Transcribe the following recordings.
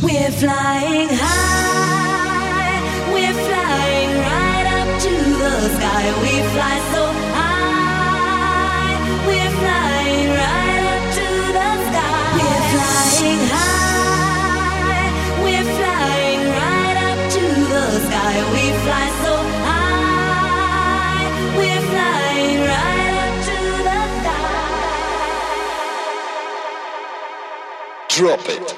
We're flying high, we're flying right up to the sky. We fly so high, we're flying right up to the sky. We're flying high, we're flying right up to the sky. We fly so high, we're flying right up to the sky. Drop it.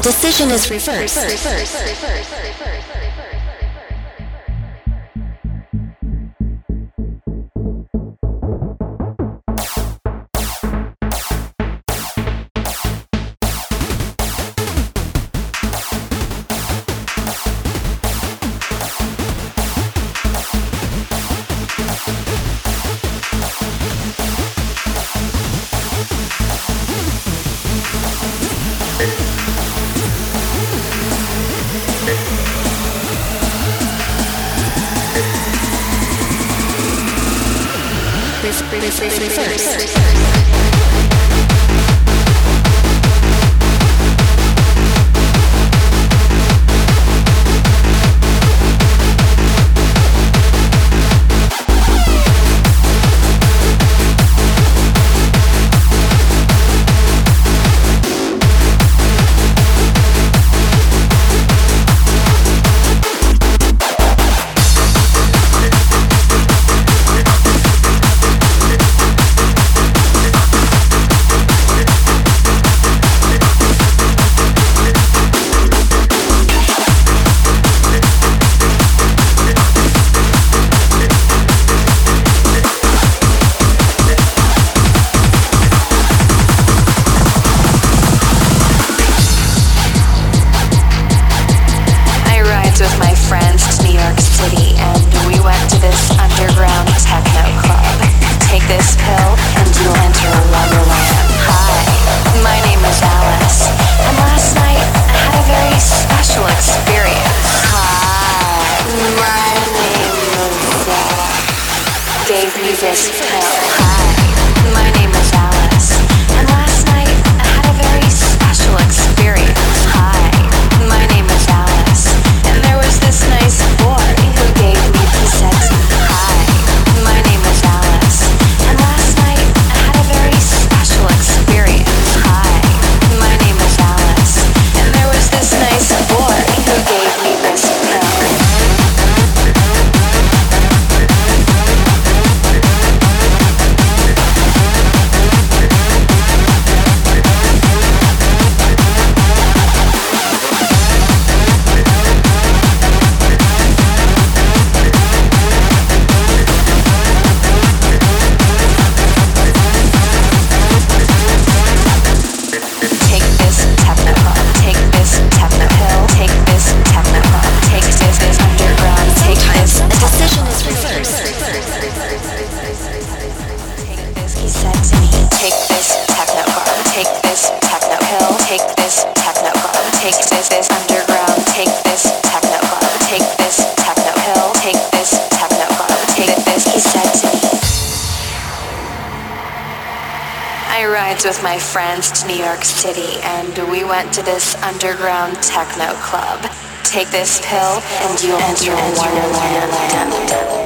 Decision is reversed. Techno club. Take this pill and you'll enter Wonderland.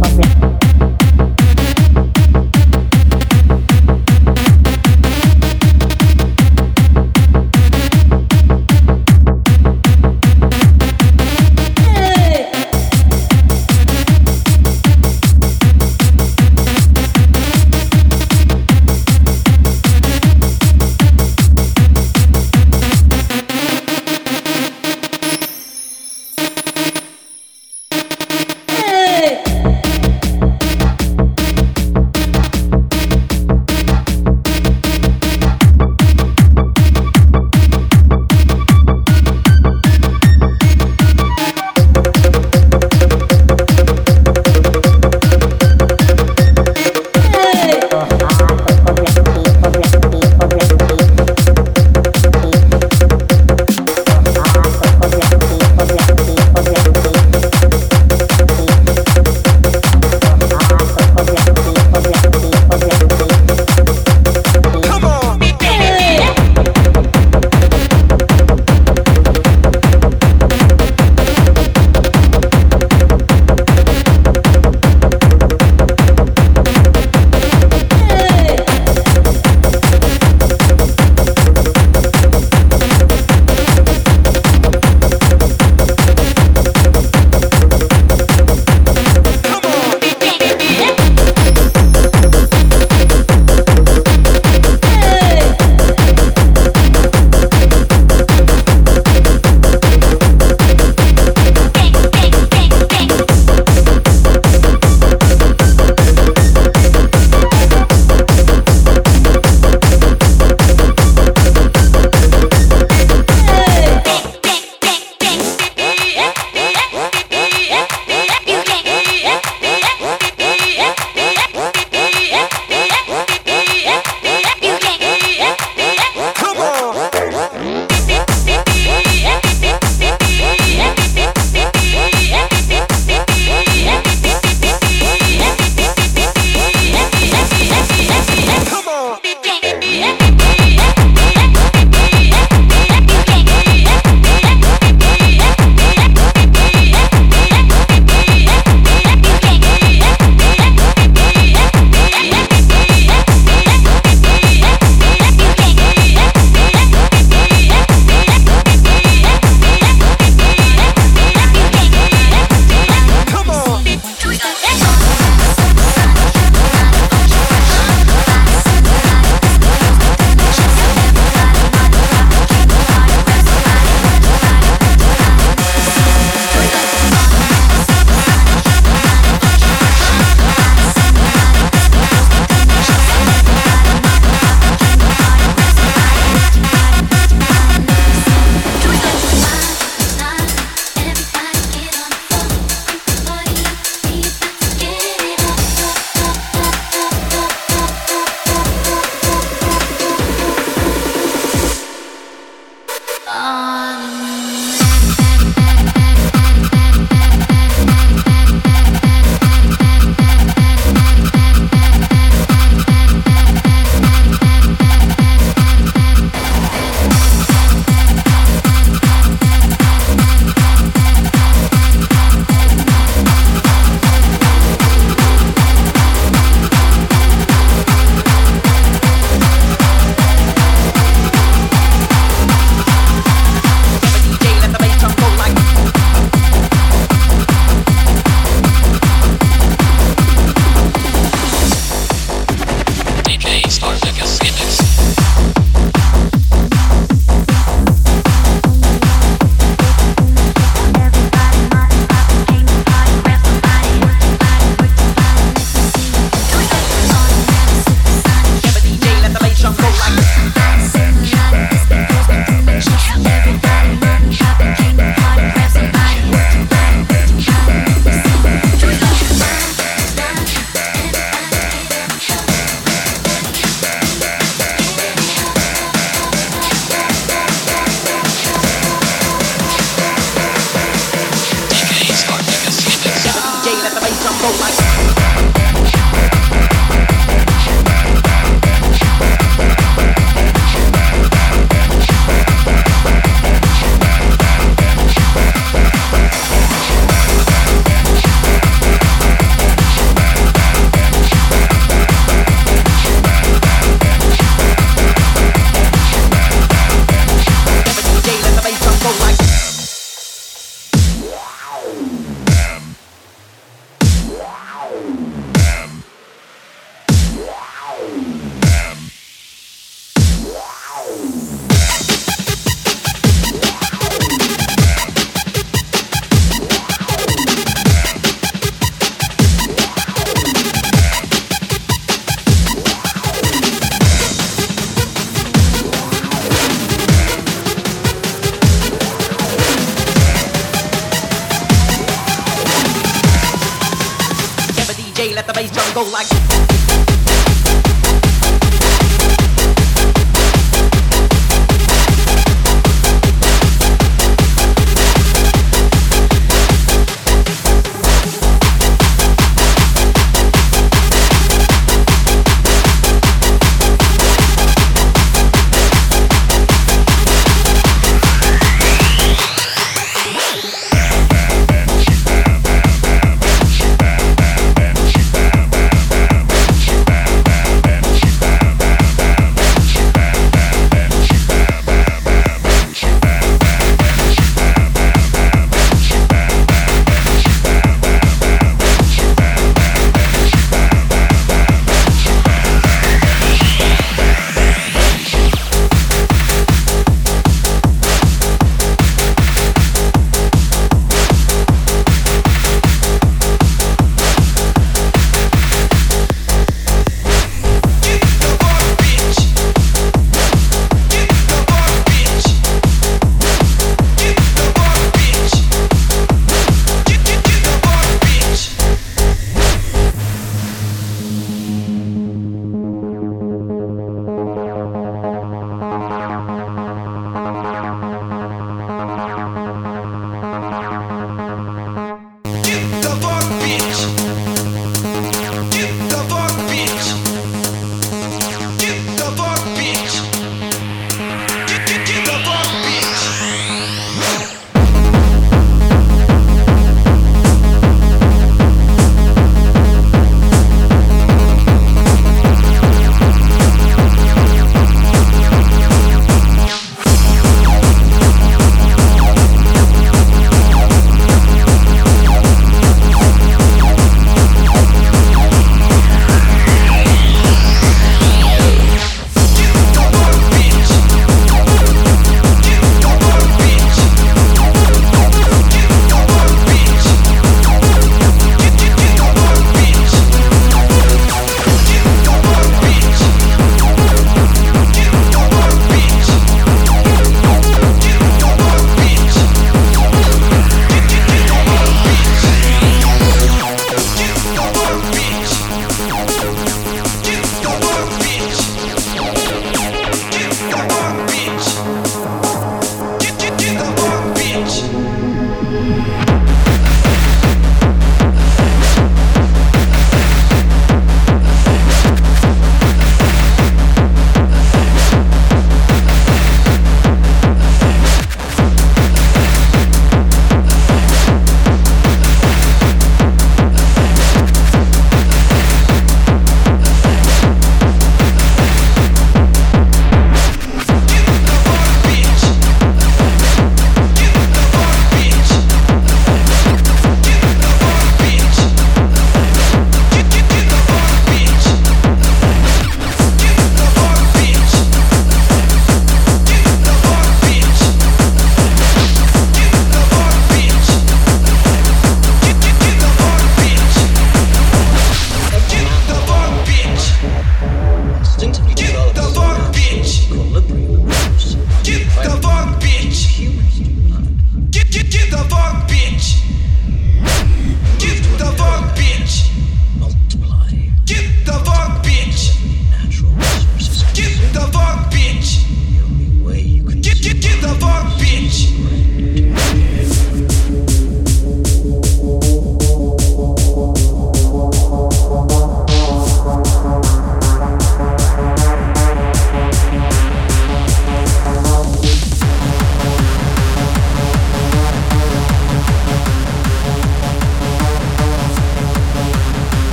papel.